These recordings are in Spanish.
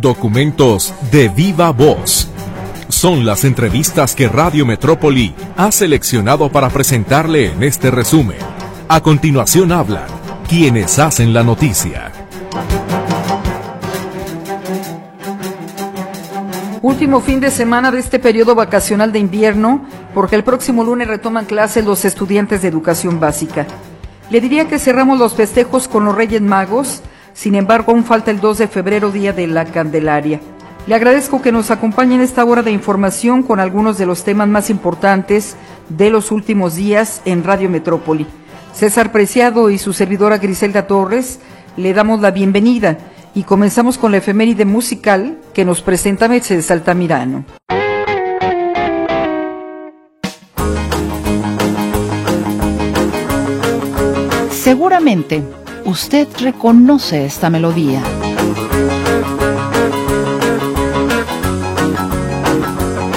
Documentos de viva voz. Son las entrevistas que Radio Metrópoli ha seleccionado para presentarle en este resumen. A continuación hablan quienes hacen la noticia. Último fin de semana de este periodo vacacional de invierno, porque el próximo lunes retoman clases los estudiantes de educación básica. Le diría que cerramos los festejos con los Reyes Magos, sin embargo, aún falta el 2 de febrero, Día de la Candelaria. Le agradezco que nos acompañe en esta hora de información con algunos de los temas más importantes de los últimos días en Radio Metrópoli. César Preciado y su servidora Griselda Torres le damos la bienvenida y comenzamos con la efeméride musical que nos presenta Mercedes Altamirano. Seguramente usted reconoce esta melodía.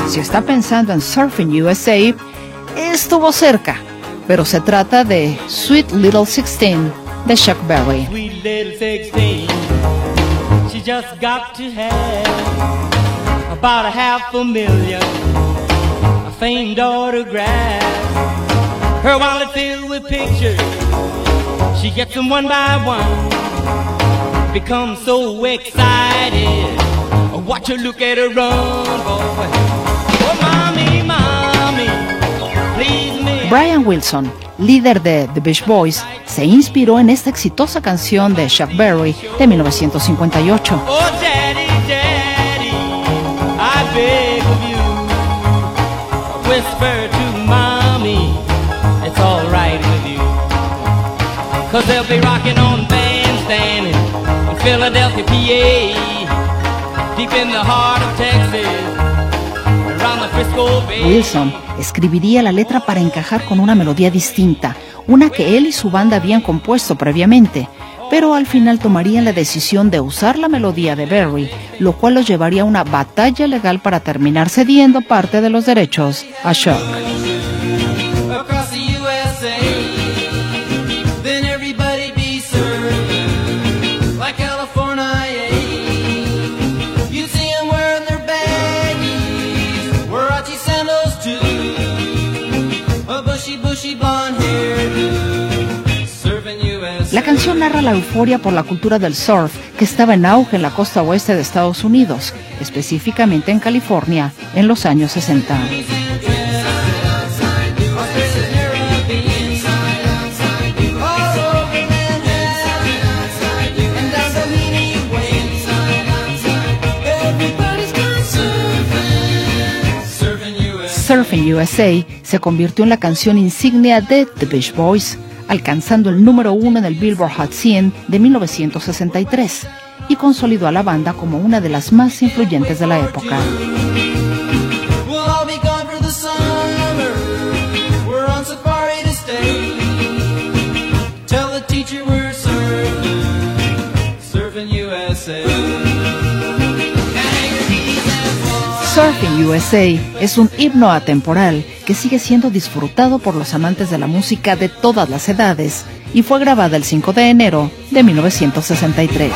Si está pensando en Surfing USA, estuvo cerca, pero se trata de Sweet Little Sixteen de Chuck Berry. Sweet little 16, she just got to have about a half a million, a famed autograph, her wallet filled with pictures. She gets them one by one. Becomes so excited. Watch her look at her run, boy. Oh, mommy, mommy, please me. Brian Wilson, líder de The Beach Boys, se inspiró en esta exitosa canción de Chuck Berry de 1958. Oh, daddy, daddy, I beg of you, whisper They'll be rocking on bandstand in Philadelphia, PA, deep in the heart of Texas. Wilson escribiría la letra para encajar con una melodía distinta, una que él y su banda habían compuesto previamente, pero al final tomarían la decisión de usar la melodía de Berry, lo cual los llevaría a una batalla legal para terminar cediendo parte de los derechos a Shock. Narra la euforia por la cultura del surf que estaba en auge en la costa oeste de Estados Unidos, específicamente en California, en los años 60. Surfing USA se convirtió en la canción insignia de The Beach Boys alcanzando el número uno en el Billboard Hot 100 de 1963 y consolidó a la banda como una de las más influyentes de la época. Surfing USA es un himno atemporal que sigue siendo disfrutado por los amantes de la música de todas las edades y fue grabada el 5 de enero de 1963.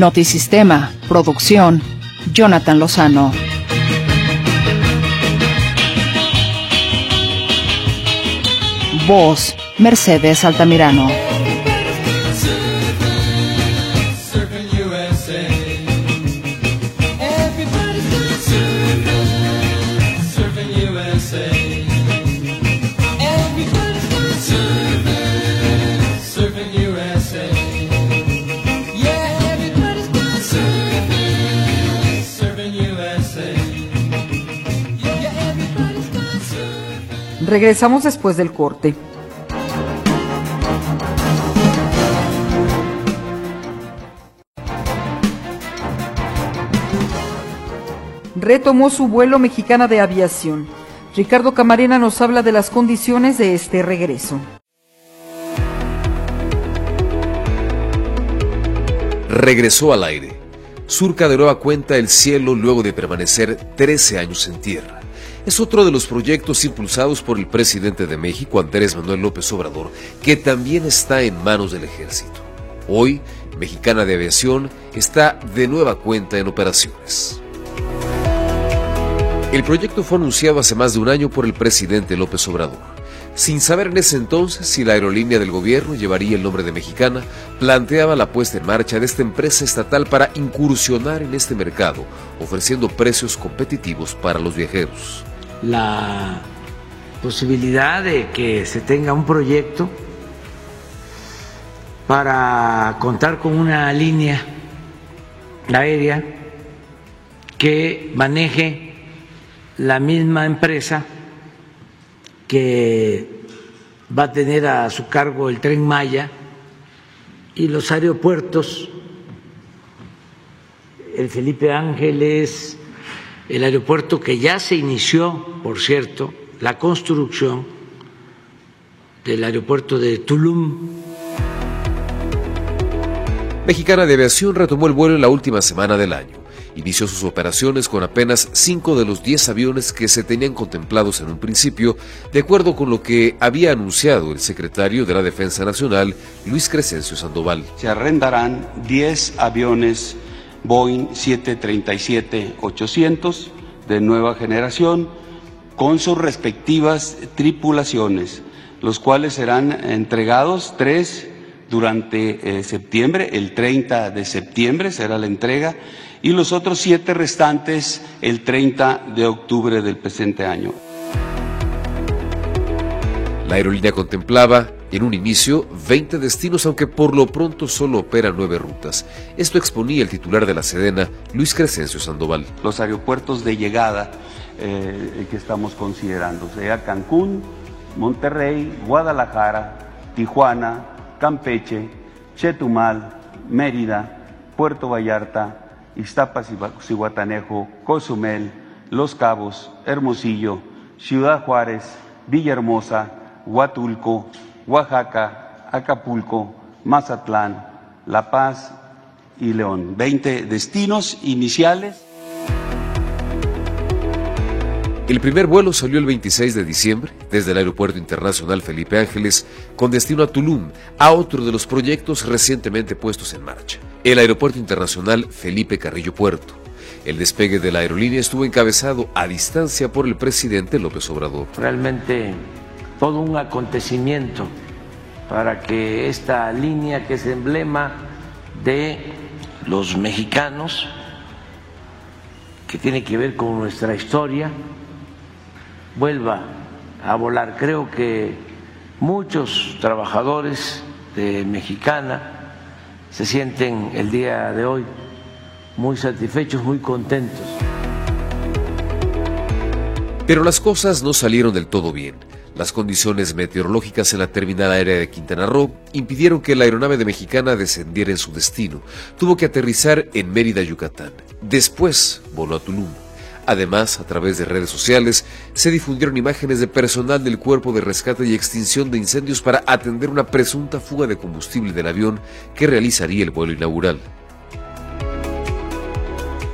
Notisistema, producción, Jonathan Lozano. Voz, Mercedes Altamirano. Regresamos después del corte. Retomó su vuelo mexicana de aviación. Ricardo Camarena nos habla de las condiciones de este regreso. regresó al aire. Surca de nueva cuenta el cielo luego de permanecer 13 años en tierra. Es otro de los proyectos impulsados por el presidente de México, Andrés Manuel López Obrador, que también está en manos del ejército. Hoy, Mexicana de Aviación está de nueva cuenta en operaciones. El proyecto fue anunciado hace más de un año por el presidente López Obrador. Sin saber en ese entonces si la aerolínea del gobierno llevaría el nombre de Mexicana, planteaba la puesta en marcha de esta empresa estatal para incursionar en este mercado, ofreciendo precios competitivos para los viajeros. La posibilidad de que se tenga un proyecto para contar con una línea aérea que maneje la misma empresa que va a tener a su cargo el tren Maya y los aeropuertos, el Felipe Ángeles, el aeropuerto que ya se inició, por cierto, la construcción del aeropuerto de Tulum. Mexicana de Aviación retomó el vuelo en la última semana del año inició sus operaciones con apenas cinco de los diez aviones que se tenían contemplados en un principio, de acuerdo con lo que había anunciado el secretario de la Defensa Nacional, Luis Crescencio Sandoval. Se arrendarán 10 aviones Boeing 737-800 de nueva generación con sus respectivas tripulaciones, los cuales serán entregados tres durante eh, septiembre, el 30 de septiembre será la entrega, y los otros siete restantes el 30 de octubre del presente año. La aerolínea contemplaba en un inicio 20 destinos, aunque por lo pronto solo opera nueve rutas. Esto exponía el titular de la Sedena, Luis Crescencio Sandoval. Los aeropuertos de llegada eh, que estamos considerando, Cancún, Monterrey, Guadalajara, Tijuana, Campeche, Chetumal, Mérida, Puerto Vallarta, Iztapas y Guatanejo, Cozumel, Los Cabos, Hermosillo, Ciudad Juárez, Villahermosa, Huatulco, Oaxaca, Acapulco, Mazatlán, La Paz y León. Veinte destinos iniciales. El primer vuelo salió el 26 de diciembre desde el Aeropuerto Internacional Felipe Ángeles con destino a Tulum, a otro de los proyectos recientemente puestos en marcha, el Aeropuerto Internacional Felipe Carrillo Puerto. El despegue de la aerolínea estuvo encabezado a distancia por el presidente López Obrador. Realmente todo un acontecimiento para que esta línea que es emblema de los mexicanos, que tiene que ver con nuestra historia, vuelva a volar. Creo que muchos trabajadores de Mexicana se sienten el día de hoy muy satisfechos, muy contentos. Pero las cosas no salieron del todo bien. Las condiciones meteorológicas en la terminal aérea de Quintana Roo impidieron que la aeronave de Mexicana descendiera en su destino. Tuvo que aterrizar en Mérida, Yucatán. Después voló a Tulum. Además, a través de redes sociales, se difundieron imágenes de personal del Cuerpo de Rescate y Extinción de Incendios para atender una presunta fuga de combustible del avión que realizaría el vuelo inaugural.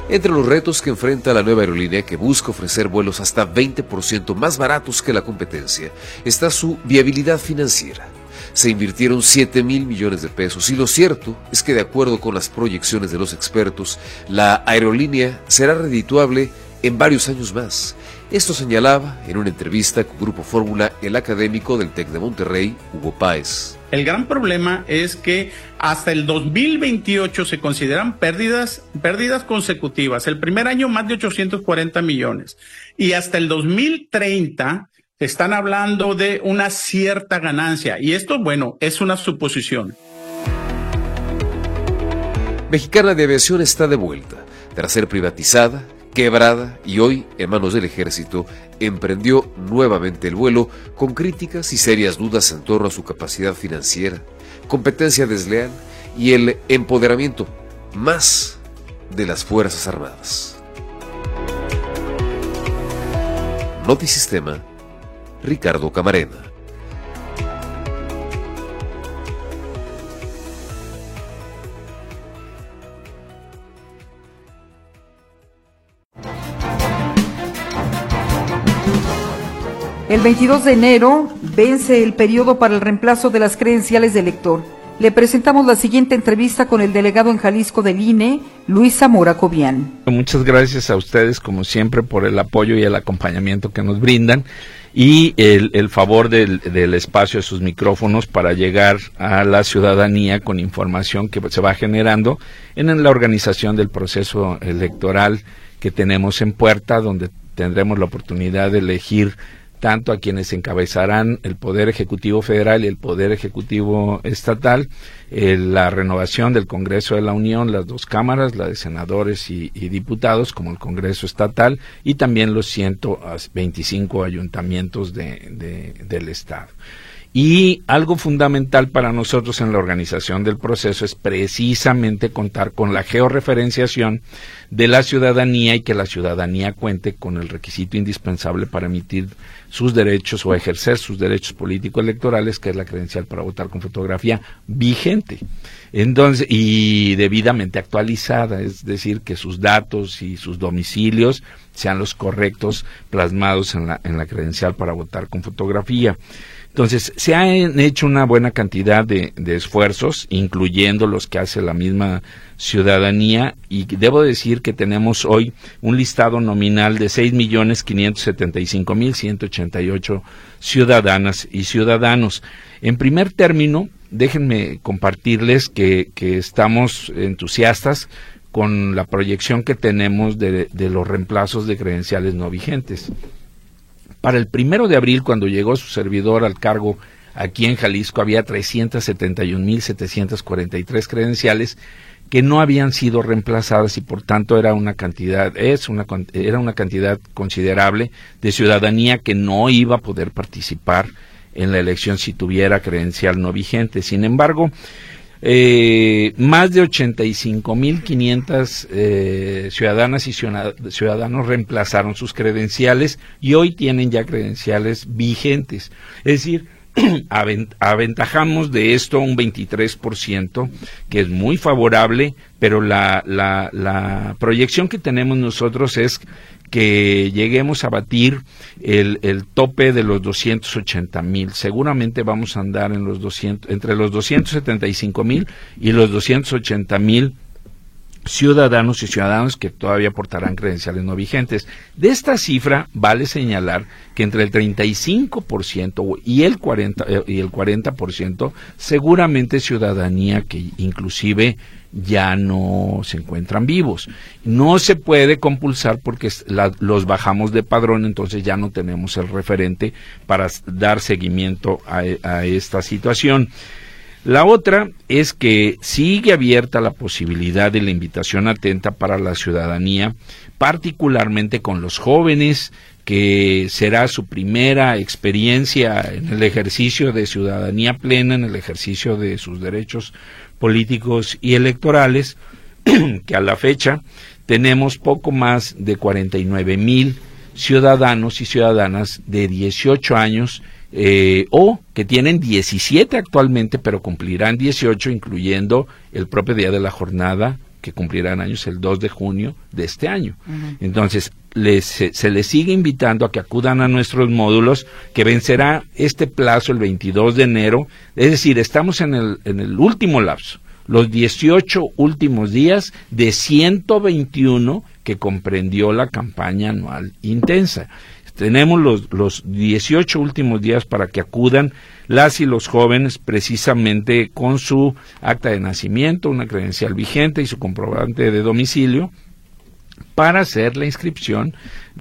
Entre los retos que enfrenta la nueva aerolínea que busca ofrecer vuelos hasta 20% más baratos que la competencia está su viabilidad financiera. Se invirtieron 7 mil millones de pesos y lo cierto es que de acuerdo con las proyecciones de los expertos, la aerolínea será redituable en varios años más. Esto señalaba en una entrevista con Grupo Fórmula el académico del TEC de Monterrey, Hugo Páez. El gran problema es que hasta el 2028 se consideran pérdidas, pérdidas consecutivas. El primer año más de 840 millones. Y hasta el 2030 están hablando de una cierta ganancia. Y esto, bueno, es una suposición. Mexicana de Aviación está de vuelta. Tras ser privatizada, quebrada y hoy, en manos del ejército, emprendió nuevamente el vuelo con críticas y serias dudas en torno a su capacidad financiera, competencia desleal y el empoderamiento más de las Fuerzas Armadas. Notisistema, Ricardo Camarena. El 22 de enero vence el periodo para el reemplazo de las credenciales de elector. Le presentamos la siguiente entrevista con el delegado en Jalisco del INE, Luis Zamora. Muchas gracias a ustedes, como siempre, por el apoyo y el acompañamiento que nos brindan y el, favor del, del, espacio de sus micrófonos para llegar a la ciudadanía con información que se va generando en la organización del proceso electoral que tenemos en puerta, donde tendremos la oportunidad de elegir tanto a quienes encabezarán el Poder Ejecutivo Federal y el Poder Ejecutivo Estatal, eh, la renovación del Congreso de la Unión, las dos cámaras, la de senadores y, diputados, como el Congreso Estatal, y también los 125 ayuntamientos de, del Estado. Y algo fundamental para nosotros en la organización del proceso es precisamente contar con la georreferenciación de la ciudadanía y que la ciudadanía cuente con el requisito indispensable para emitir sus derechos o ejercer sus derechos políticos electorales, que es la credencial para votar con fotografía vigente. Entonces, y debidamente actualizada, es decir, que sus datos y sus domicilios sean los correctos plasmados en la, en la credencial para votar con fotografía. Entonces, se han hecho una buena cantidad de, esfuerzos, incluyendo los que hace la misma ciudadanía, y debo decir que tenemos hoy un listado nominal de 6.575.188 ciudadanas y ciudadanos. En primer término, déjenme compartirles que, estamos entusiastas con la proyección que tenemos de los reemplazos de credenciales no vigentes. Para el primero de abril, cuando llegó su servidor al cargo aquí en Jalisco, había 371.743 credenciales que no habían sido reemplazadas y por tanto era una cantidad es una era una cantidad considerable de ciudadanía que no iba a poder participar en la elección si tuviera credencial no vigente. Sin embargo, eh, más de 85.500 eh, ciudadanas y ciudadanos reemplazaron sus credenciales y hoy tienen ya credenciales vigentes. Es decir, aventajamos de esto un 23%, que es muy favorable, pero la, la, la proyección que tenemos nosotros es que lleguemos a batir el, el tope de los 280 mil. Seguramente vamos a andar en los 200, entre los 275 mil y los 280 mil ciudadanos y ciudadanos que todavía portarán credenciales no vigentes. De esta cifra vale señalar que entre el 35% y el 40 eh, y el 40% seguramente ciudadanía que inclusive ya no se encuentran vivos. No se puede compulsar porque los bajamos de padrón, entonces ya no tenemos el referente para dar seguimiento a esta situación. La otra es que sigue abierta la posibilidad de la invitación atenta para la ciudadanía, particularmente con los jóvenes, que será su primera experiencia en el ejercicio de ciudadanía plena, en el ejercicio de sus derechos políticos y electorales, que a la fecha tenemos poco más de 49 mil ciudadanos y ciudadanas de 18 años eh, o que tienen 17 actualmente, pero cumplirán 18, incluyendo el propio día de la jornada, que cumplirán años el 2 de junio de este año. Entonces, se, les sigue invitando a que acudan a nuestros módulos, que vencerá este plazo el 22 de enero, es decir, estamos en el, en el último lapso, los 18 últimos días de 121 que comprendió la campaña anual intensa. Tenemos los, los 18 últimos días para que acudan las y los jóvenes precisamente con su acta de nacimiento, una credencial vigente y su comprobante de domicilio para hacer la inscripción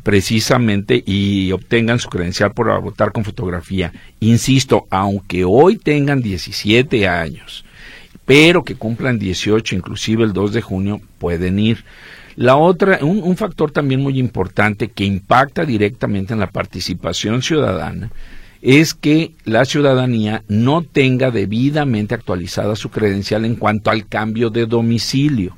precisamente y obtengan su credencial por votar con fotografía. Insisto, aunque hoy tengan 17 años, pero que cumplan 18, inclusive el 2 de junio, pueden ir. La otra, un, factor también muy importante que impacta directamente en la participación ciudadana es que la ciudadanía no tenga debidamente actualizada su credencial en cuanto al cambio de domicilio,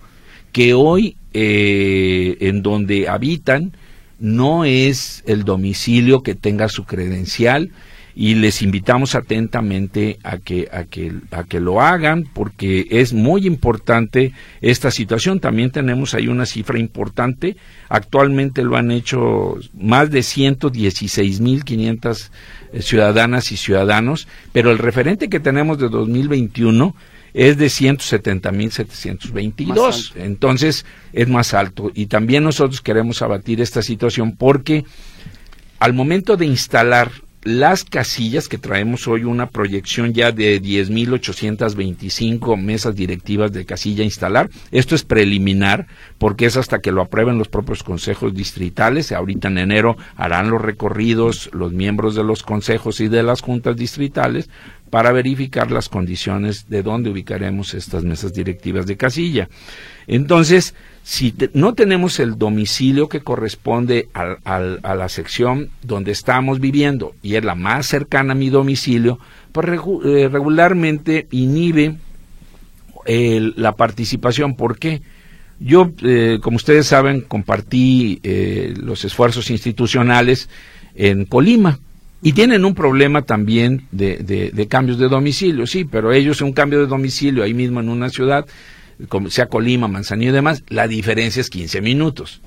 que hoy eh, en donde habitan no es el domicilio que tenga su credencial y les invitamos atentamente a que, a que, a que lo hagan porque es muy importante esta situación. También tenemos ahí una cifra importante. Actualmente lo han hecho más de 116.500 eh, ciudadanas y ciudadanos, pero el referente que tenemos de 2021 es de 170.722. Entonces es más alto. Y también nosotros queremos abatir esta situación porque al momento de instalar las casillas que traemos hoy, una proyección ya de 10.825 mesas directivas de casilla instalar. Esto es preliminar porque es hasta que lo aprueben los propios consejos distritales. Ahorita en enero harán los recorridos los miembros de los consejos y de las juntas distritales para verificar las condiciones de dónde ubicaremos estas mesas directivas de casilla. Entonces, si no tenemos el domicilio que corresponde a la sección donde estamos viviendo y es la más cercana a mi domicilio, pues eh, regularmente inhibe la participación. ¿Por qué? Yo, eh, como ustedes saben, compartí eh, los esfuerzos institucionales en Colima. Y tienen un problema también de, de, cambios de domicilio, sí, pero ellos un cambio de domicilio ahí mismo en una ciudad como sea Colima, Manzanillo y demás, la diferencia es 15 minutos.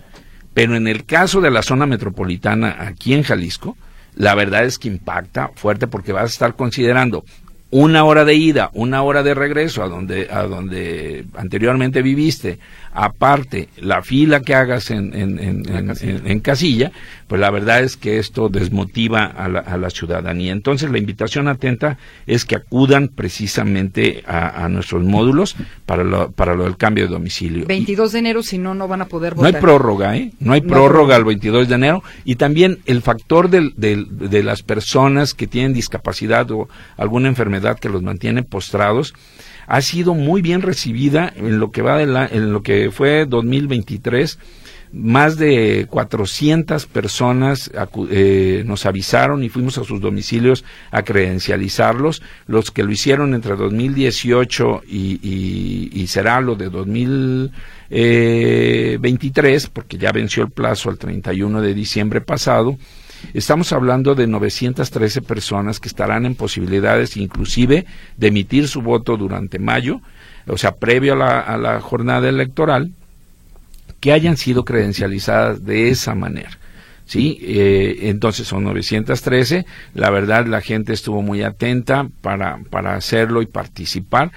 Pero en el caso de la zona metropolitana aquí en Jalisco, la verdad es que impacta fuerte porque vas a estar considerando una hora de ida, una hora de regreso a donde, a donde anteriormente viviste, aparte la fila que hagas en, en, casilla. pues la verdad es que esto desmotiva a la, a la, ciudadanía. Entonces la invitación atenta es que acudan precisamente a, nuestros módulos para lo, para lo del cambio de domicilio. 22 de enero, si no, no van a poder votar. No hay prórroga, ¿eh? No hay prórroga el 22 de enero. Y también el factor del, de las personas que tienen discapacidad o alguna enfermedad que los mantiene postrados, ha sido muy bien recibida en lo que va de la, en lo que fue 2023 más de 400 personas eh, nos avisaron y fuimos a sus domicilios a credencializarlos. Los que lo hicieron entre 2018 y, y, y será lo de 2023, porque ya venció el plazo el 31 de diciembre pasado, Estamos hablando de 913 personas que estarán en posibilidades inclusive de emitir su voto durante mayo, o sea, previo a la, jornada electoral, que hayan sido credencializadas de esa manera. ¿sí? Eh, entonces son 913. La verdad, la gente estuvo muy atenta para, para hacerlo y participar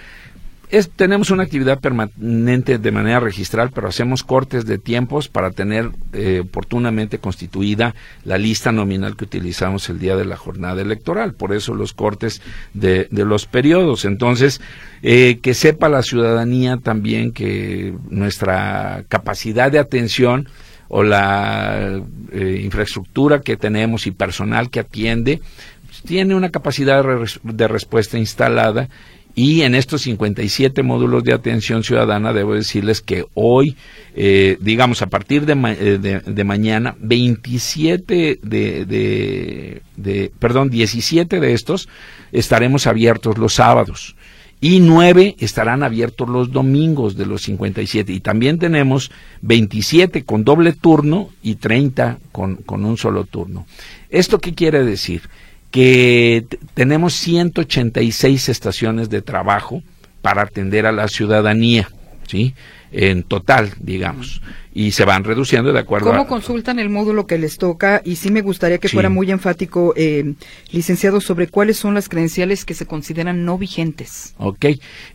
tenemos una actividad permanente de manera registral, pero hacemos cortes de tiempos para tener eh, oportunamente constituida la lista nominal que utilizamos el día de la jornada electoral. Por eso los cortes de, los periodos. Entonces, eh, que sepa la ciudadanía también que nuestra capacidad de atención o la eh, infraestructura que tenemos y personal que atiende tiene una capacidad de respuesta instalada y en estos 57 módulos de atención ciudadana, debo decirles que hoy, eh, digamos, a partir de, eh, de, mañana, 27 de, de, de, perdón, 17 de estos estaremos abiertos los sábados y 9 estarán abiertos los domingos de los 57. Y también tenemos 27 con doble turno y 30 con, con un solo turno. ¿Esto qué quiere decir? Que tenemos 186 estaciones de trabajo para atender a la ciudadanía, ¿sí? En total, digamos y se van reduciendo de acuerdo ¿Cómo consultan el módulo que les toca? Y sí me gustaría que fuera muy enfático, eh, licenciado, sobre cuáles son las credenciales que se consideran no vigentes. Ok.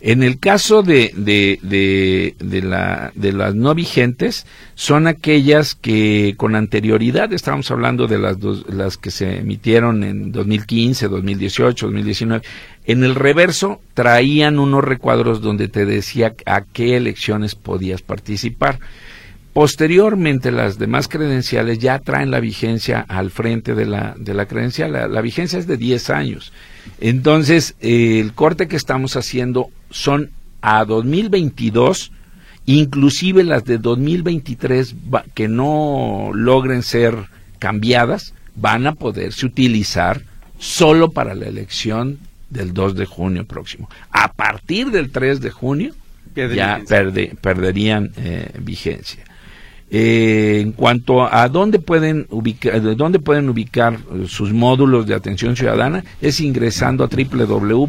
En el caso de, de, de, de, la, de las no vigentes, son aquellas que con anterioridad, estamos hablando de las, dos, las que se emitieron en 2015, 2018, 2019, en el reverso traían unos recuadros donde te decía a qué elecciones podías participar. Posteriormente, las demás credenciales ya traen la vigencia al frente de la, de la credencial. La, vigencia es de 10 años. Entonces, el corte que estamos haciendo son a 2022, inclusive las de 2023 que no logren ser cambiadas, van a poderse utilizar solo para la elección del 2 de junio próximo. A partir del 3 de junio ya perderían eh, vigencia. Eh, en cuanto a dónde pueden ubicar, dónde pueden ubicar sus módulos de atención ciudadana, es ingresando a www.ine.mx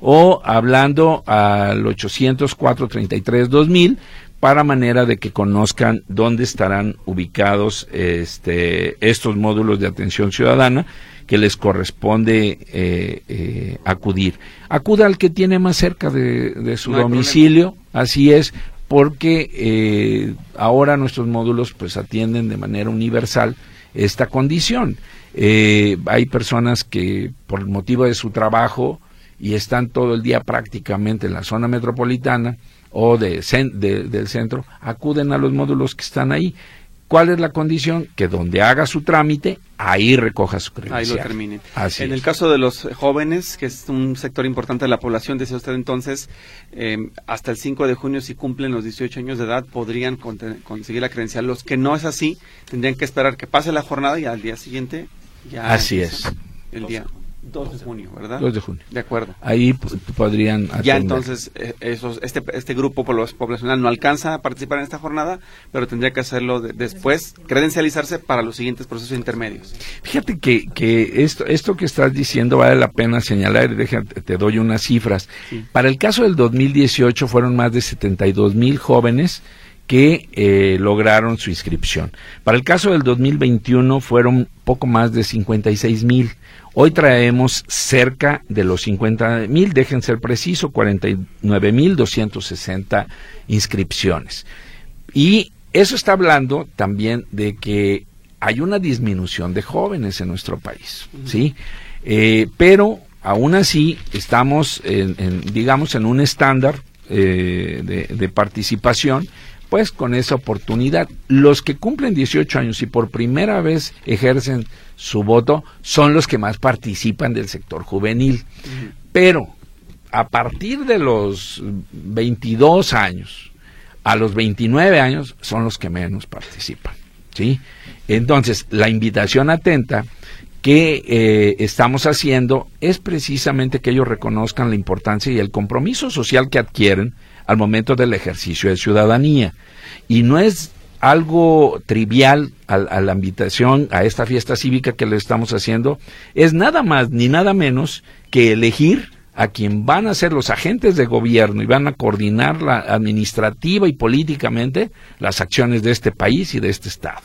o hablando al 800-433-2000 para manera de que conozcan dónde estarán ubicados este, estos módulos de atención ciudadana que les corresponde eh, eh, acudir. Acuda al que tiene más cerca de, su domicilio, así es, porque eh, ahora nuestros módulos pues atienden de manera universal esta condición. hay personas que por motivo de su trabajo y están todo el día prácticamente en la zona metropolitana o de, del centro, acuden a los módulos que están ahí. ¿Cuál es la condición? Que donde haga su trámite, ahí recoja su credencial. Ahí lo termine. en el caso de los jóvenes, que es un sector importante de la población, decía usted entonces, em, hasta el 5 de junio, si cumplen los 18 años de edad, podrían conseguir la credencial. Los que no es así, tendrían que esperar que pase la jornada y al día siguiente ya. Así es. El día. 2 de junio, ¿verdad? 2 de junio. De acuerdo. Ahí podrían Ya entonces eh, esos, este, este grupo poblacional no alcanza a participar en esta jornada, pero tendría que hacerlo después, credencializarse para los siguientes procesos intermedios. Fíjate que, que esto, esto que estás diciendo vale la pena señalar, déjate, te doy unas cifras. Para el caso del 2018 fueron más de 72 mil jóvenes que eh, lograron su inscripción. Para el caso del 2021 fueron poco más de 56 mil. Hoy traemos cerca de los 50 mil, dejen ser preciso, 49 mil 260 inscripciones. Y eso está hablando también de que hay una disminución de jóvenes en nuestro país, ¿sí? Eh, pero aún así estamos, en, digamos, en un estándar eh, de, de participación pues con esa oportunidad. Los que cumplen 18 años y por primera vez ejercen su voto son los que más participan del sector juvenil. Pero a partir de los 22 años a los 29 años son los que menos participan. ¿sí? Entonces, la invitación atenta que eh, estamos haciendo es precisamente que ellos reconozcan la importancia y el compromiso social que adquieren al momento del ejercicio de ciudadanía. Y no es algo trivial a, la invitación a esta fiesta cívica que le estamos haciendo, es nada más ni nada menos que elegir a quien van a ser los agentes de gobierno y van a coordinar la administrativa y políticamente las acciones de este país y de este Estado.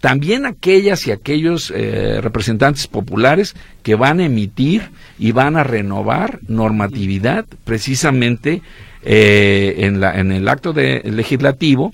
También aquellas y aquellos eh, representantes populares que van a emitir y van a renovar normatividad precisamente eh, en, la, en el acto de, legislativo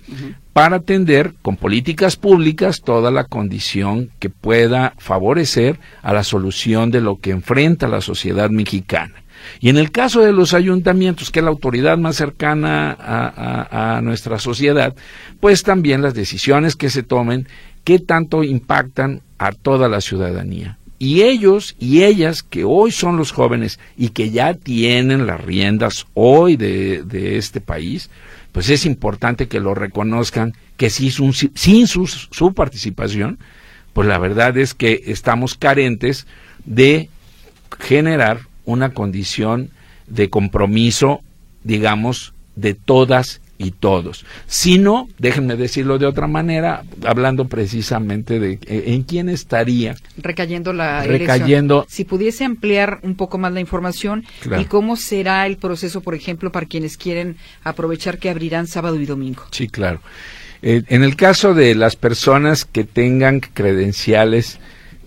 para atender con políticas públicas toda la condición que pueda favorecer a la solución de lo que enfrenta la sociedad mexicana. Y en el caso de los ayuntamientos, que es la autoridad más cercana a, a, nuestra sociedad, pues también las decisiones que se tomen, qué tanto impactan a toda la ciudadanía. Y ellos y ellas que hoy son los jóvenes y que ya tienen las riendas hoy de, este país, pues es importante que lo reconozcan, que sin, sin su, su participación, pues la verdad es que estamos carentes de generar una condición de compromiso, digamos, de todas y todos. Si no, déjenme decirlo de otra manera, hablando precisamente de eh, en quién estaría recayendo la recayendo. Si pudiese ampliar un poco más la información y cómo será el proceso, por ejemplo, para quienes quieren aprovechar que abrirán sábado y domingo. Sí, claro. Eh, en el caso de las personas que tengan credenciales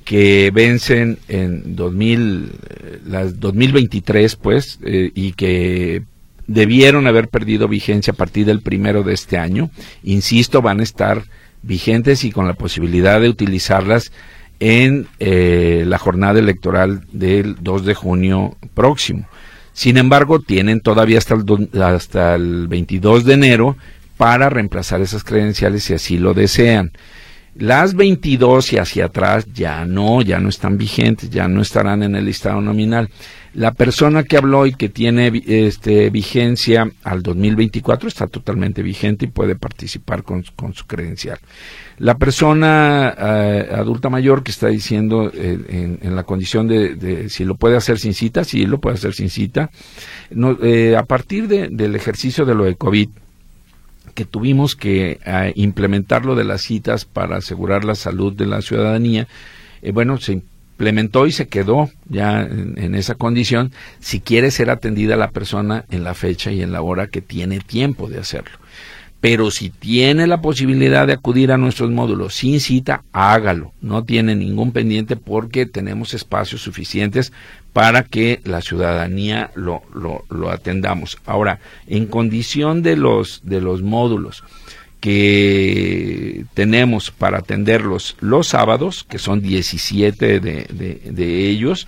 que vencen en 2000, eh, las 2023, pues, y que debieron haber perdido vigencia a partir del primero de este año. Insisto, van a estar vigentes y con la posibilidad de utilizarlas en eh, la jornada electoral del 2 de junio próximo. Sin embargo, tienen todavía hasta el, hasta el 22 de enero para reemplazar esas credenciales si así lo desean. Las 22 y hacia atrás ya no, ya no están vigentes, ya no estarán en el listado nominal. La persona que habló y que tiene este, vigencia al 2024 está totalmente vigente y puede participar con, su credencial. La persona eh, adulta mayor que está diciendo eh, en, la condición de, si lo puede hacer sin cita, sí lo puede hacer sin cita. Eh, a partir del ejercicio de lo de COVID, que tuvimos que eh, implementar lo de las citas para asegurar la salud de la ciudadanía, bueno, se implementó y se quedó ya en, esa condición si quiere ser atendida la persona en la fecha y en la hora que tiene tiempo de hacerlo. Pero si tiene la posibilidad de acudir a nuestros módulos sin cita, hágalo. No tiene ningún pendiente porque tenemos espacios suficientes para que la ciudadanía lo, lo, lo atendamos. Ahora, en condición de los, de los módulos, que tenemos para atenderlos los sábados, que son 17 de, de, ellos,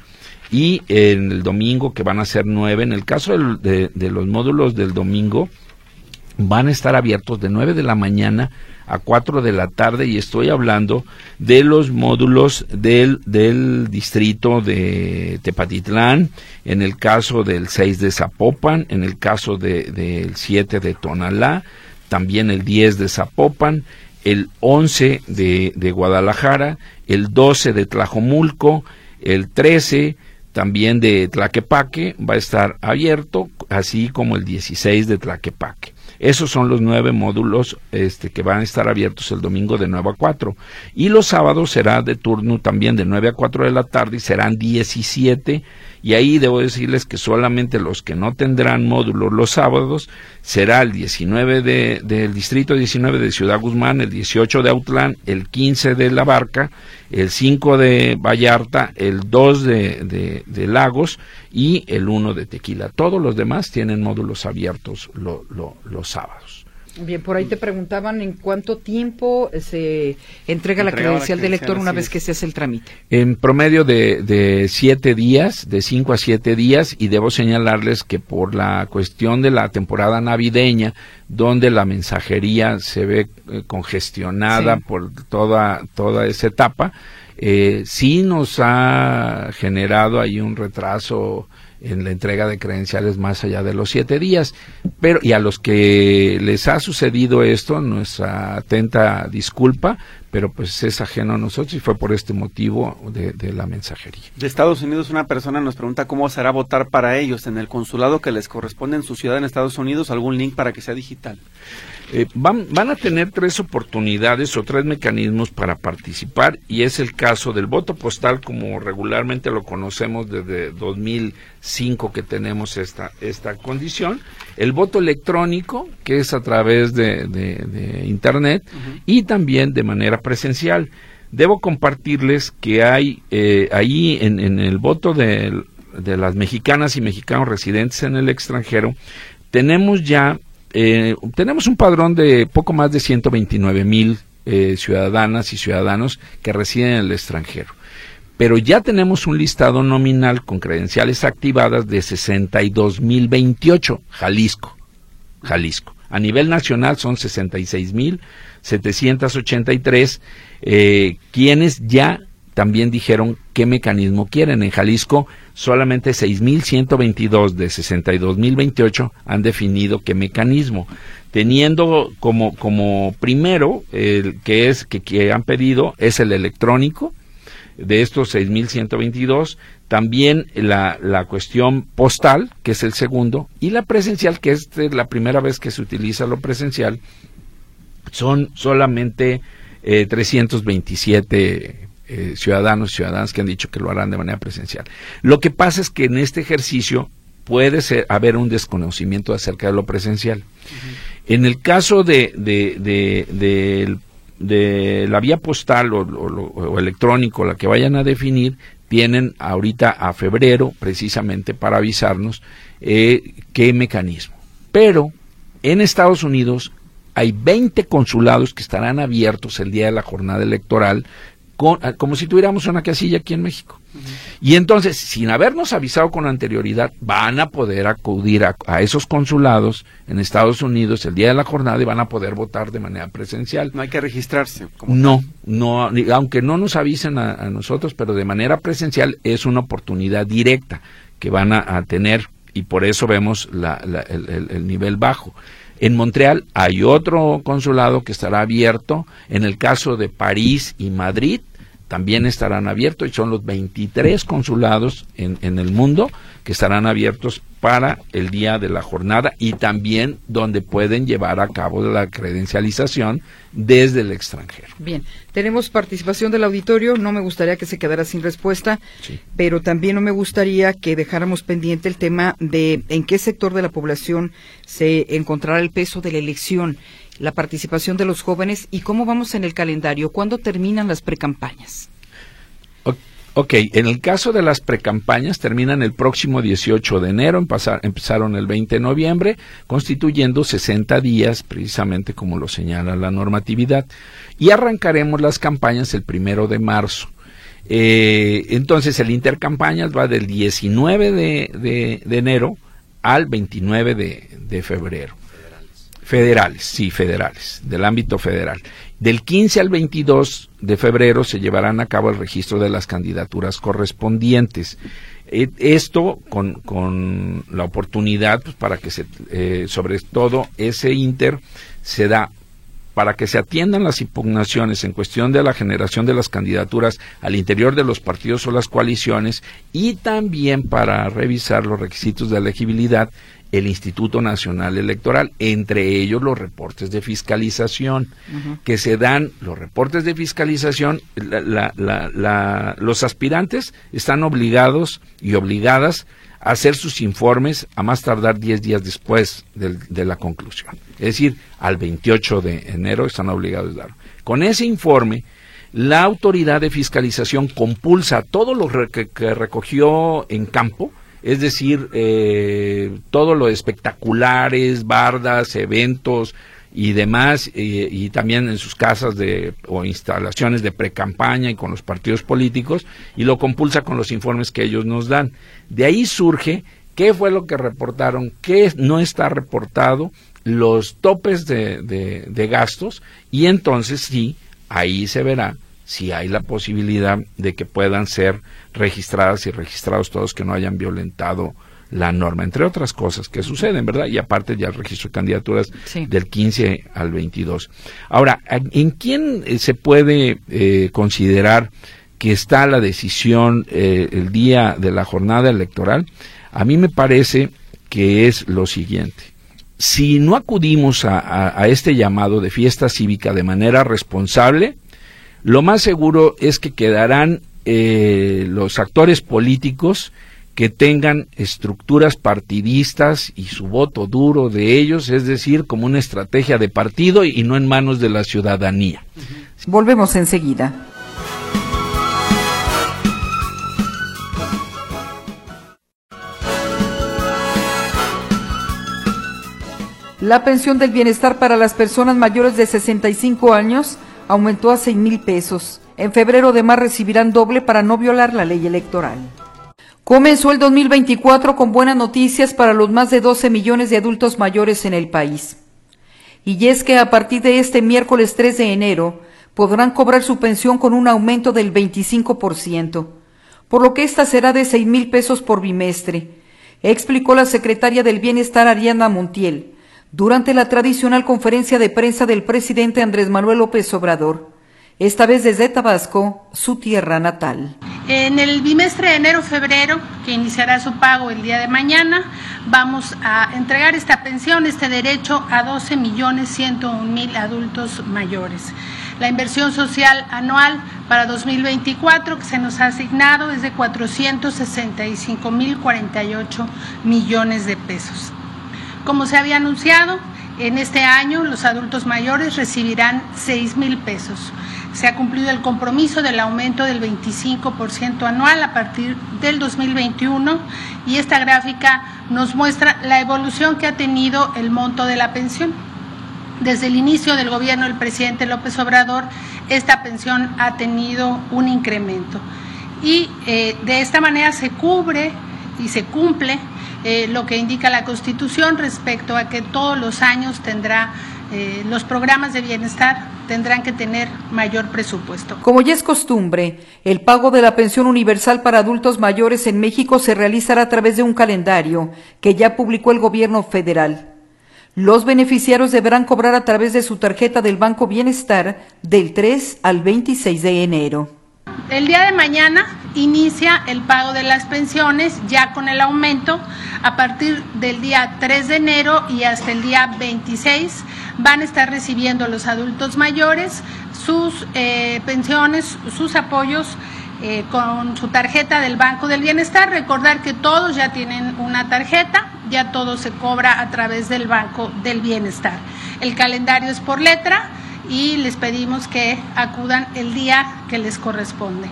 y en el domingo, que van a ser 9. En el caso de, de, los módulos del domingo, van a estar abiertos de 9 de la mañana a 4 de la tarde y estoy hablando de los módulos del, del distrito de Tepatitlán, en el caso del 6 de Zapopan, en el caso del de, 7 de Tonalá, también el 10 de Zapopan, el 11 de, de Guadalajara, el 12 de Tlajomulco, el 13 también de Tlaquepaque va a estar abierto, así como el 16 de Tlaquepaque. Esos son los nueve módulos este, que van a estar abiertos el domingo de 9 a 4. Y los sábados será de turno también de 9 a 4 de la tarde y serán 17 y ahí debo decirles que solamente los que no tendrán módulos los sábados será el 19 de, del distrito 19 de Ciudad Guzmán, el 18 de Autlán, el 15 de La Barca, el 5 de Vallarta, el 2 de, de, Lagos y el 1 de Tequila. Todos los demás tienen módulos abiertos los sábados. Bien, por ahí te preguntaban en cuánto tiempo se entrega la credencial, del lector una vez que se hace el trámite. En promedio de, de siete días, de cinco a siete días, y debo señalarles que por la cuestión de la temporada navideña, donde la mensajería se ve eh, congestionada por toda, toda esa etapa, eh, sí nos ha generado ahí un retraso en la entrega de credenciales más allá de los siete días. Pero, y a los que les ha sucedido esto, nuestra atenta disculpa, pero pues es ajeno a nosotros y fue por este motivo de, de, la mensajería. De Estados Unidos una persona nos pregunta cómo será votar para ellos en el consulado que les corresponde en su ciudad en Estados Unidos, algún link para que sea digital. Eh, van, van, a tener tres oportunidades o tres mecanismos para participar y es el caso del voto postal como regularmente lo conocemos desde 2005 que tenemos esta, esta condición, el voto electrónico que es a través de, de, Internet y también de manera presencial. Debo compartirles que hay eh, ahí en, en el voto de, de las mexicanas y mexicanos residentes en el extranjero, tenemos ya eh, tenemos un padrón de poco más de 129 mil eh, ciudadanas y ciudadanos que residen en el extranjero. Pero ya tenemos un listado nominal con credenciales activadas de 62 mil 28, Jalisco. Jalisco. A nivel nacional son 66 mil 783 eh, quienes ya también dijeron qué mecanismo quieren. En Jalisco solamente 6.122 de 62.028 han definido qué mecanismo, teniendo como, como primero el que es que, que han pedido es el electrónico de estos 6.122, también la, la cuestión postal, que es el segundo, y la presencial, que es la primera vez que se utiliza lo presencial, son solamente eh, 327 eh, ciudadanos y ciudadanas que han dicho que lo harán de manera presencial. Lo que pasa es que en este ejercicio puede ser, haber un desconocimiento acerca de lo presencial. En el caso de, de, de, la vía postal o, electrónico, la que vayan a definir, tienen ahorita a febrero precisamente para avisarnos eh, qué mecanismo. Pero en Estados Unidos hay 20 consulados que estarán abiertos el día de la jornada electoral Ah, como si tuviéramos una casilla aquí en México. Y entonces, sin habernos avisado con anterioridad, van a poder acudir a, esos consulados en Estados Unidos el día de la jornada y van a poder votar de manera presencial. No hay que registrarse. No, no, aunque no nos avisen a, nosotros, pero de manera presencial es una oportunidad directa que van a, tener y por eso vemos el nivel bajo. En Montreal hay otro consulado que estará abierto. En el caso de París y Madrid, también estarán abiertos y son los 23 consulados en, en, el mundo que estarán abiertos para el día de la jornada y también donde pueden llevar a cabo la credencialización desde el extranjero. Bien, tenemos participación del auditorio, no me gustaría que se quedara sin respuesta, pero también no me gustaría que dejáramos pendiente el tema de en qué sector de la población se encontrará el peso de la elección la participación de los jóvenes y cómo vamos en el calendario, cuándo terminan las precampañas. Ok, en el caso de las precampañas terminan el próximo 18 de enero, empezaron el 20 de noviembre, constituyendo 60 días, precisamente como lo señala la normatividad, y arrancaremos las campañas el primero de marzo. Eh, entonces el intercampañas va del 19 de, enero al 29 de febrero. Federales, sí, federales, del ámbito federal. Del 15 al 22 de febrero se llevarán a cabo el registro de las candidaturas correspondientes. Eh, esto con, la oportunidad pues, para que se, eh, sobre todo ese inter se da para que se atiendan las impugnaciones en cuestión de la generación de las candidaturas al interior de los partidos o las coaliciones y también para revisar los requisitos de elegibilidad el Instituto Nacional Electoral, entre ellos los reportes de fiscalización, que se dan los reportes de fiscalización, los aspirantes están obligados y obligadas hacer sus informes a más tardar 10 días después de, la conclusión. Es decir, al 28 de enero están obligados a darlo. Con ese informe, la autoridad de fiscalización compulsa todo lo que recogió en campo, es decir, eh, todo lo espectaculares, bardas, eventos y demás, y también en sus casas de, o instalaciones de precampaña y con los partidos políticos, y lo compulsa con los informes que ellos nos dan. De ahí surge qué fue lo que reportaron, qué no está reportado, los topes de, de gastos, y entonces sí, ahí se verá si hay la posibilidad de que puedan ser registradas y registrados todos que no hayan violentado la norma, entre otras cosas que suceden, ¿verdad? Y aparte ya el registro de candidaturas del 15 al 22. Ahora, ¿en quién eh, se puede eh, considerar que está la decisión eh, el día de la jornada electoral? A mí me parece que es lo siguiente. Si no acudimos a este llamado de fiesta cívica de manera responsable, lo más seguro es que quedarán eh, los actores políticos que tengan estructuras partidistas y su voto duro de ellos, es decir, como una estrategia de partido y no en manos de la ciudadanía. Volvemos enseguida. La pensión del bienestar para las personas mayores de 65 años aumentó a seis mil pesos. En febrero de más recibirán doble para no violar la ley electoral. Comenzó el 2024 con buenas noticias para los más de 12 millones de adultos mayores en el país. Y es que a partir de este miércoles 3 de enero podrán cobrar su pensión con un aumento del 25%, por lo que esta será de seis mil pesos por bimestre, explicó la secretaria del Bienestar Ariana Montiel durante la tradicional conferencia de prensa del presidente Andrés Manuel López Obrador, esta vez desde Tabasco, su tierra natal. En el bimestre de enero-febrero, que iniciará su pago el día de mañana, vamos a entregar esta pensión, este derecho a 12 millones 101 mil adultos mayores. La inversión social anual para 2024 que se nos ha asignado es de 465 mil 48 millones de pesos. Como se había anunciado, en este año los adultos mayores recibirán 6 mil pesos. Se ha cumplido el compromiso del aumento del 25% anual a partir del 2021 y esta gráfica nos muestra la evolución que ha tenido el monto de la pensión. Desde el inicio del gobierno del presidente López Obrador, esta pensión ha tenido un incremento y eh, de esta manera se cubre y se cumple eh, lo que indica la Constitución respecto a que todos los años tendrá eh, los programas de bienestar tendrán que tener mayor presupuesto. Como ya es costumbre, el pago de la pensión universal para adultos mayores en México se realizará a través de un calendario que ya publicó el gobierno federal. Los beneficiarios deberán cobrar a través de su tarjeta del Banco Bienestar del 3 al 26 de enero. El día de mañana inicia el pago de las pensiones ya con el aumento a partir del día 3 de enero y hasta el día 26 van a estar recibiendo los adultos mayores sus eh, pensiones, sus apoyos eh, con su tarjeta del Banco del Bienestar. Recordar que todos ya tienen una tarjeta, ya todo se cobra a través del Banco del Bienestar. El calendario es por letra y les pedimos que acudan el día que les corresponde.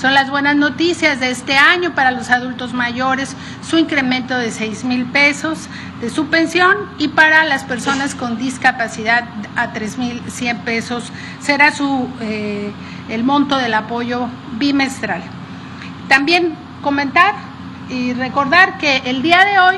Son las buenas noticias de este año para los adultos mayores, su incremento de 6 mil pesos de su pensión y para las personas con discapacidad a 3 mil 100 pesos será su, eh, el monto del apoyo bimestral. También comentar y recordar que el día de hoy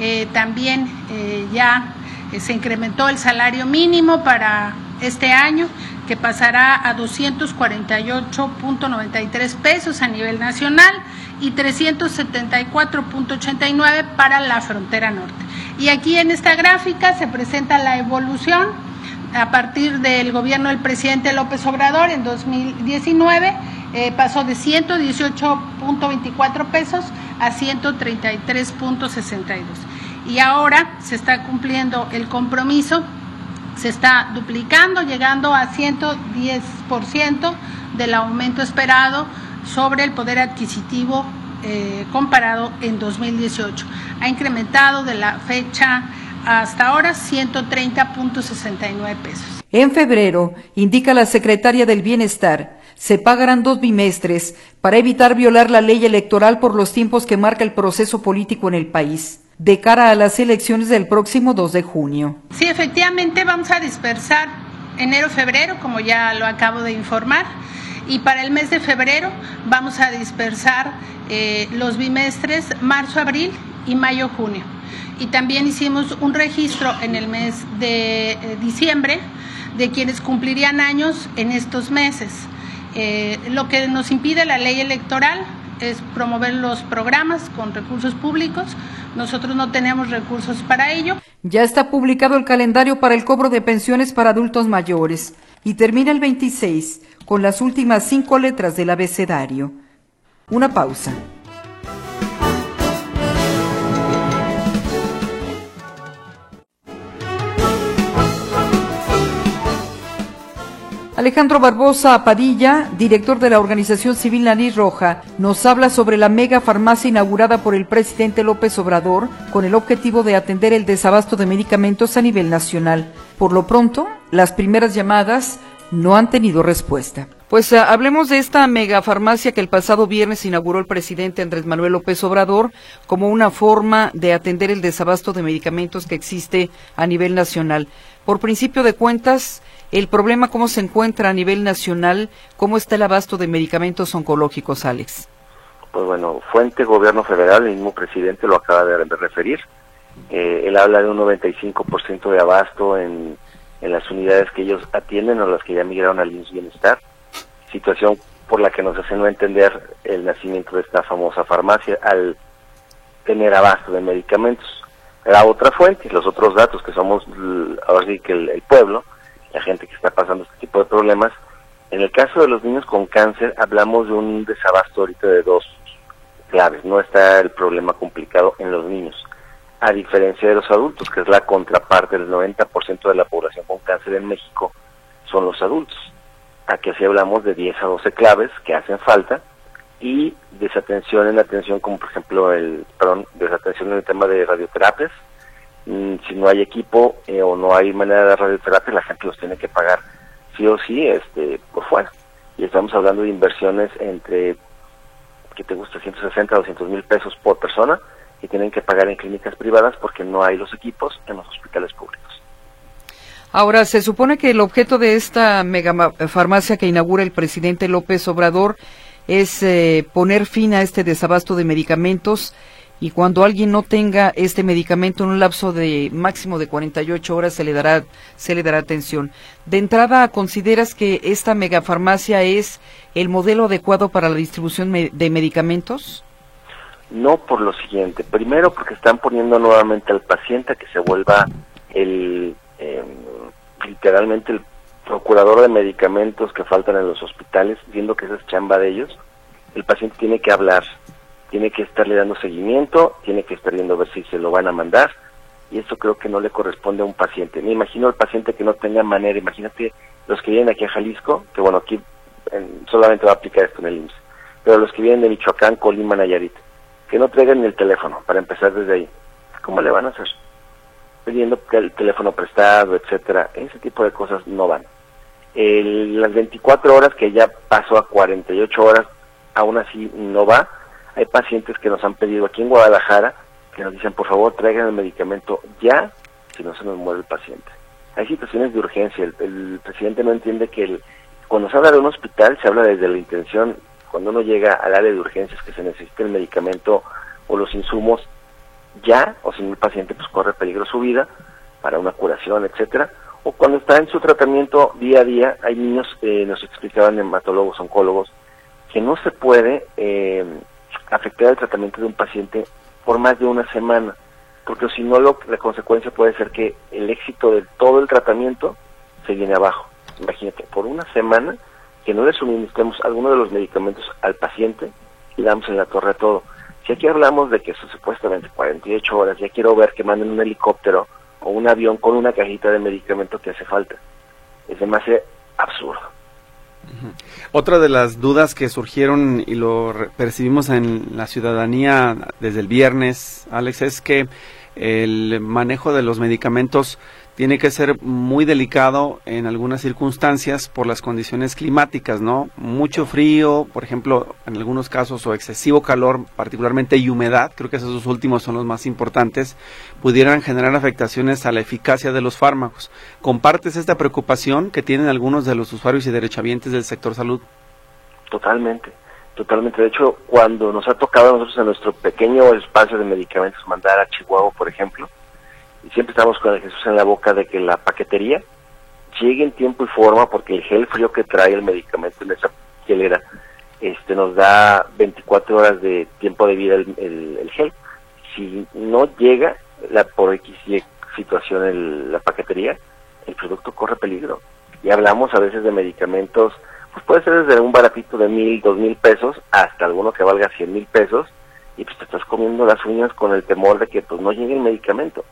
eh, también eh, ya se incrementó el salario mínimo para este año que pasará a 248.93 pesos a nivel nacional y 374.89 para la frontera norte. Y aquí en esta gráfica se presenta la evolución a partir del gobierno del presidente López Obrador en 2019 eh, pasó de 118.24 pesos a 133.62 y ahora se está cumpliendo el compromiso se está duplicando, llegando a 110% del aumento esperado sobre el poder adquisitivo eh, comparado en 2018. Ha incrementado de la fecha hasta ahora 130.69 pesos. En febrero, indica la secretaria del Bienestar, se pagarán dos bimestres para evitar violar la ley electoral por los tiempos que marca el proceso político en el país de cara a las elecciones del próximo 2 de junio. Sí, efectivamente vamos a dispersar enero-febrero, como ya lo acabo de informar, y para el mes de febrero vamos a dispersar eh, los bimestres marzo-abril y mayo-junio. Y también hicimos un registro en el mes de eh, diciembre de quienes cumplirían años en estos meses. Eh, lo que nos impide la ley electoral es promover los programas con recursos públicos. Nosotros no tenemos recursos para ello. Ya está publicado el calendario para el cobro de pensiones para adultos mayores y termina el 26 con las últimas cinco letras del abecedario. Una pausa. Alejandro Barbosa Padilla, director de la organización civil Nariz Roja, nos habla sobre la mega farmacia inaugurada por el presidente López Obrador con el objetivo de atender el desabasto de medicamentos a nivel nacional. Por lo pronto, las primeras llamadas no han tenido respuesta. Pues ah, hablemos de esta mega farmacia que el pasado viernes inauguró el presidente Andrés Manuel López Obrador como una forma de atender el desabasto de medicamentos que existe a nivel nacional. Por principio de cuentas, el problema cómo se encuentra a nivel nacional, cómo está el abasto de medicamentos oncológicos, Alex. Pues bueno, fuente gobierno federal, el mismo presidente lo acaba de, referir. Eh, él habla de un 95% de abasto en, en las unidades que ellos atienden o las que ya migraron al INS Bienestar, situación por la que nos hace no entender el nacimiento de esta famosa farmacia al tener abasto de medicamentos. La otra fuente, los otros datos que somos, ahora sí que el pueblo, la gente que está pasando este tipo de problemas. En el caso de los niños con cáncer, hablamos de un desabasto ahorita de dos claves. No está el problema complicado en los niños, a diferencia de los adultos, que es la contraparte del 90% de la población con cáncer en México, son los adultos. Aquí así hablamos de 10 a 12 claves que hacen falta y desatención en la atención, como por ejemplo el, perdón, desatención en el tema de radioterapias, si no hay equipo eh, o no hay manera de radioterapia, la gente los tiene que pagar sí o sí este, por fuera. Y estamos hablando de inversiones entre, que te gusta, 160 200 mil pesos por persona y tienen que pagar en clínicas privadas porque no hay los equipos en los hospitales públicos. Ahora, se supone que el objeto de esta mega farmacia que inaugura el presidente López Obrador es eh, poner fin a este desabasto de medicamentos y cuando alguien no tenga este medicamento en un lapso de máximo de 48 horas se le dará se le dará atención. De entrada, ¿consideras que esta megafarmacia es el modelo adecuado para la distribución de medicamentos? No por lo siguiente. Primero porque están poniendo nuevamente al paciente que se vuelva el em, literalmente el procurador de medicamentos que faltan en los hospitales, viendo que esa es chamba de ellos, el paciente tiene que hablar, tiene que estarle dando seguimiento, tiene que estar viendo a ver si se lo van a mandar, y eso creo que no le corresponde a un paciente. Me imagino el paciente que no tenga manera, imagínate los que vienen aquí a Jalisco, que bueno, aquí solamente va a aplicar esto en el IMSS, pero los que vienen de Michoacán, Colima, Nayarit, que no traigan el teléfono, para empezar desde ahí, ¿cómo le van a hacer? Pidiendo el teléfono prestado, etcétera, ese tipo de cosas no van. las 24 horas que ya pasó a 48 horas, aún así no va. Hay pacientes que nos han pedido aquí en Guadalajara que nos dicen, por favor, traigan el medicamento ya, si no se nos muere el paciente. Hay situaciones de urgencia. El, presidente no entiende que el, cuando se habla de un hospital, se habla desde la intención, cuando uno llega al área de urgencias, que se necesita el medicamento o los insumos, ya, o si el paciente pues corre peligro su vida para una curación, etcétera, o cuando está en su tratamiento día a día, hay niños, eh, nos explicaban hematólogos, oncólogos, que no se puede eh, afectar el tratamiento de un paciente por más de una semana, porque si no la consecuencia puede ser que el éxito de todo el tratamiento se viene abajo. Imagínate, por una semana que no le suministremos alguno de los medicamentos al paciente y damos en la torre todo. Si aquí hablamos de que eso supuestamente 48 horas, ya quiero ver que manden un helicóptero o un avión con una cajita de medicamento que hace falta. Es demasiado absurdo. Otra de las dudas que surgieron y lo percibimos en la ciudadanía desde el viernes, Alex, es que el manejo de los medicamentos tiene que ser muy delicado en algunas circunstancias por las condiciones climáticas, ¿no? Mucho frío, por ejemplo, en algunos casos, o excesivo calor, particularmente y humedad, creo que esos dos últimos son los más importantes, pudieran generar afectaciones a la eficacia de los fármacos. ¿Compartes esta preocupación que tienen algunos de los usuarios y derechohabientes del sector salud? Totalmente, totalmente. De hecho, cuando nos ha tocado a nosotros en nuestro pequeño espacio de medicamentos mandar a Chihuahua, por ejemplo, y siempre estamos con el Jesús en la boca de que la paquetería llegue en tiempo y forma porque el gel frío que trae el medicamento en esa gelera este nos da 24 horas de tiempo de vida el, gel. Si no llega la por X situación la paquetería, el producto corre peligro. Y hablamos a veces de medicamentos, pues puede ser desde un baratito de mil, dos mil pesos hasta alguno que valga cien mil pesos y pues te estás comiendo las uñas con el temor de que pues no llegue el medicamento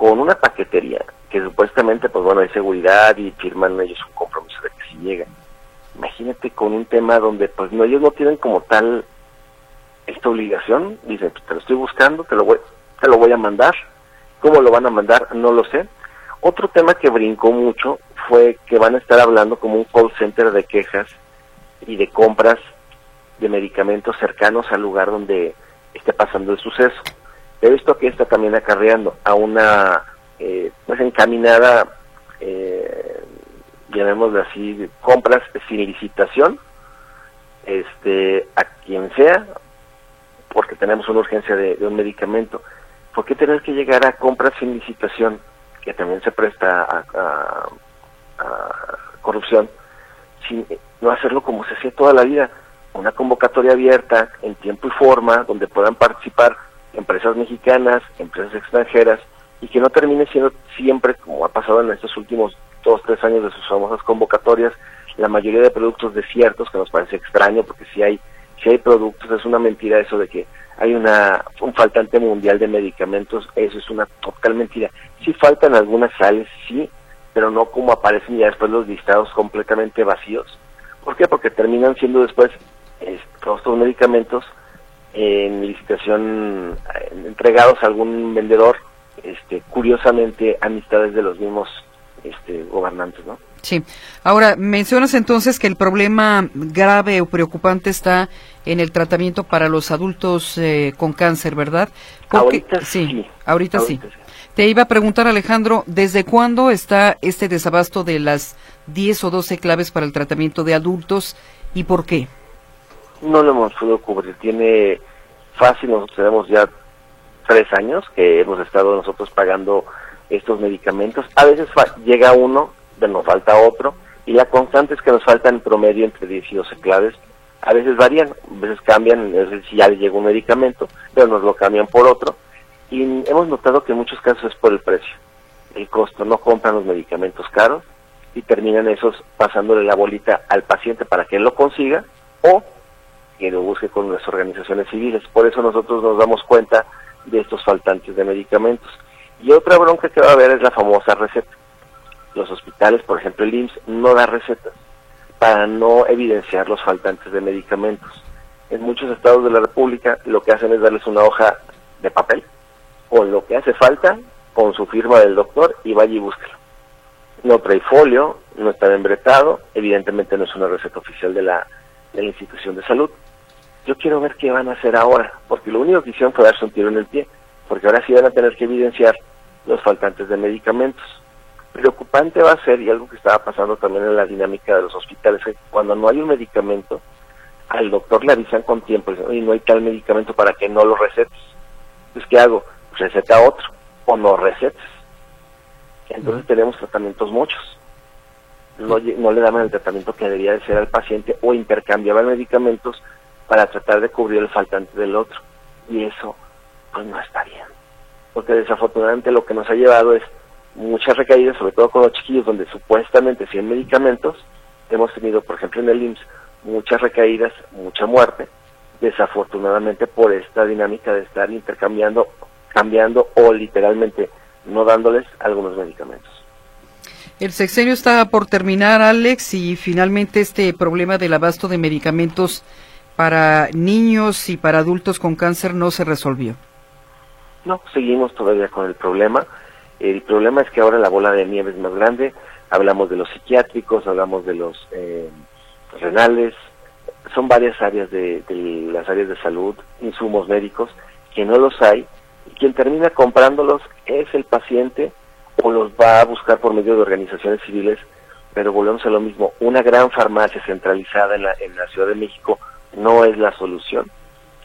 con una paquetería que supuestamente, pues bueno, hay seguridad y firman ellos un compromiso de que si llega. Imagínate con un tema donde, pues no, ellos no tienen como tal esta obligación, dicen, pues, te lo estoy buscando, te lo voy, te lo voy a mandar. ¿Cómo lo van a mandar? No lo sé. Otro tema que brincó mucho fue que van a estar hablando como un call center de quejas y de compras de medicamentos cercanos al lugar donde esté pasando el suceso. He visto que está también acarreando a una eh, pues encaminada, eh, llamémoslo así, compras sin licitación, este, a quien sea, porque tenemos una urgencia de, un medicamento. ¿Por qué tener que llegar a compras sin licitación, que también se presta a, corrupción, sin no hacerlo como se hacía toda la vida? Una convocatoria abierta, en tiempo y forma, donde puedan participar empresas mexicanas, empresas extranjeras, y que no termine siendo siempre, como ha pasado en estos últimos dos, tres años de sus famosas convocatorias, la mayoría de productos desiertos, que nos parece extraño, porque si hay, si hay productos, es una mentira eso de que hay una, un faltante mundial de medicamentos, eso es una total mentira. Sí faltan algunas sales, sí, pero no como aparecen ya después los listados completamente vacíos. ¿Por qué? Porque terminan siendo después todos estos medicamentos en licitación entregados a algún vendedor, este, curiosamente amistades de los mismos este, gobernantes, ¿no? Sí. Ahora, mencionas entonces que el problema grave o preocupante está en el tratamiento para los adultos eh, con cáncer, ¿verdad? ahorita sí, Ahorita, sí. Te iba a preguntar, Alejandro, ¿desde cuándo está este desabasto de las 10 o 12 claves para el tratamiento de adultos y por qué? No lo hemos podido cubrir. Tiene fácil, nosotros tenemos ya tres años que hemos estado nosotros pagando estos medicamentos. A veces llega uno, pero nos falta otro, y la constante es que nos faltan en promedio entre 10 y 12 claves. A veces varían, a veces cambian, a veces ya llega un medicamento, pero nos lo cambian por otro. Y hemos notado que en muchos casos es por el precio, el costo. No compran los medicamentos caros, y terminan esos pasándole la bolita al paciente para que él lo consiga o que lo busque con las organizaciones civiles. Por eso nosotros nos damos cuenta de estos faltantes de medicamentos. Y otra bronca que va a haber es la famosa receta. Los hospitales, por ejemplo el IMSS, no da recetas para no evidenciar los faltantes de medicamentos. En muchos estados de la República lo que hacen es darles una hoja de papel con lo que hace falta, con su firma del doctor y vaya y búsquelo. No trae folio, no está embretado, evidentemente no es una receta oficial de la, de la institución de salud. Yo quiero ver qué van a hacer ahora, porque lo único que hicieron fue darse un tiro en el pie, porque ahora sí van a tener que evidenciar los faltantes de medicamentos. Preocupante va a ser, y algo que estaba pasando también en la dinámica de los hospitales, que cuando no hay un medicamento, al doctor le avisan con tiempo, y no hay tal medicamento para que no lo recetes. Entonces, ¿qué hago? receta otro, o no recetes. Entonces tenemos tratamientos muchos. No, no le daban el tratamiento que debería de ser al paciente o intercambiaban medicamentos para tratar de cubrir el faltante del otro. Y eso, pues no está bien. Porque desafortunadamente lo que nos ha llevado es muchas recaídas, sobre todo con los chiquillos, donde supuestamente 100 medicamentos, hemos tenido, por ejemplo, en el IMSS, muchas recaídas, mucha muerte, desafortunadamente por esta dinámica de estar intercambiando, cambiando o literalmente no dándoles algunos medicamentos. El sexenio está por terminar, Alex, y finalmente este problema del abasto de medicamentos para niños y para adultos con cáncer no se resolvió. No, seguimos todavía con el problema. El problema es que ahora la bola de nieve es más grande. Hablamos de los psiquiátricos, hablamos de los eh, renales. Son varias áreas de, las áreas de salud, insumos médicos, que no los hay. Y quien termina comprándolos es el paciente o los va a buscar por medio de organizaciones civiles. Pero volvemos a lo mismo. Una gran farmacia centralizada en la, en la Ciudad de México no es la solución.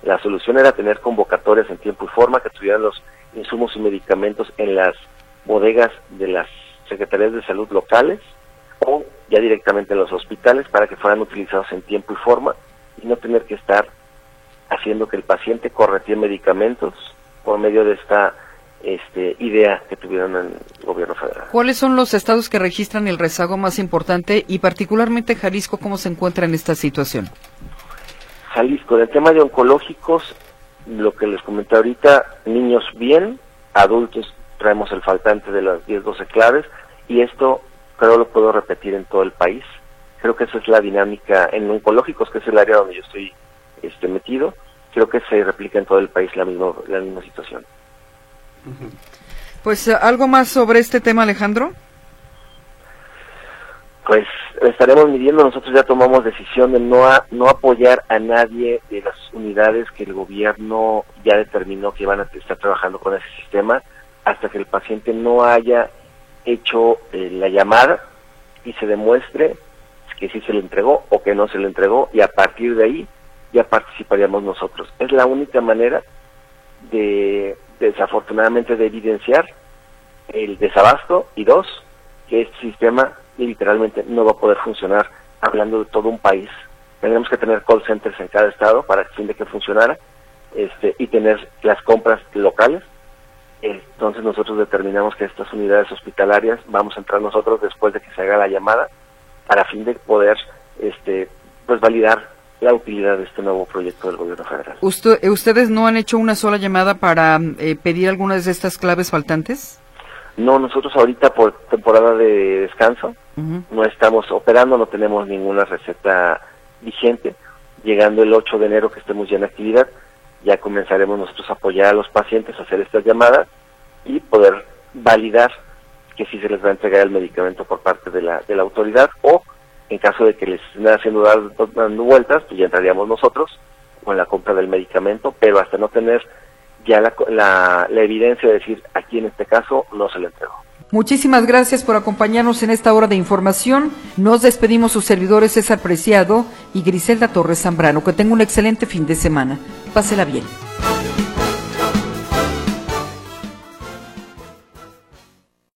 La solución era tener convocatorias en tiempo y forma que tuvieran los insumos y medicamentos en las bodegas de las secretarías de salud locales o ya directamente en los hospitales para que fueran utilizados en tiempo y forma y no tener que estar haciendo que el paciente corretee medicamentos por medio de esta este, idea que tuvieron en el gobierno federal. ¿Cuáles son los estados que registran el rezago más importante y particularmente Jalisco cómo se encuentra en esta situación? Jalisco, en el tema de oncológicos, lo que les comenté ahorita, niños bien, adultos traemos el faltante de las 10, 12 claves y esto creo lo puedo repetir en todo el país. Creo que esa es la dinámica en oncológicos, que es el área donde yo estoy este, metido. Creo que se replica en todo el país la misma, la misma situación. Pues algo más sobre este tema, Alejandro pues estaremos midiendo, nosotros ya tomamos decisión de no, no apoyar a nadie de las unidades que el gobierno ya determinó que van a estar trabajando con ese sistema hasta que el paciente no haya hecho eh, la llamada y se demuestre que sí se le entregó o que no se le entregó y a partir de ahí ya participaríamos nosotros. Es la única manera de, desafortunadamente, de evidenciar el desabasto y dos, que este sistema literalmente no va a poder funcionar hablando de todo un país. Tendremos que tener call centers en cada estado para que fin de que funcionara este, y tener las compras locales. Entonces nosotros determinamos que estas unidades hospitalarias vamos a entrar nosotros después de que se haga la llamada para fin de poder este, pues validar la utilidad de este nuevo proyecto del gobierno federal. Eh, ¿Ustedes no han hecho una sola llamada para eh, pedir algunas de estas claves faltantes? No, nosotros ahorita por temporada de descanso no estamos operando, no tenemos ninguna receta vigente. Llegando el 8 de enero que estemos ya en actividad, ya comenzaremos nosotros a apoyar a los pacientes a hacer estas llamadas y poder validar que sí se les va a entregar el medicamento por parte de la, de la autoridad o en caso de que les estén haciendo dando vueltas, pues ya entraríamos nosotros con la compra del medicamento, pero hasta no tener ya la, la, la evidencia de decir aquí en este caso no se le entregó. Muchísimas gracias por acompañarnos en esta hora de información. Nos despedimos sus servidores César Preciado y Griselda Torres Zambrano. Que tenga un excelente fin de semana. Pásela bien.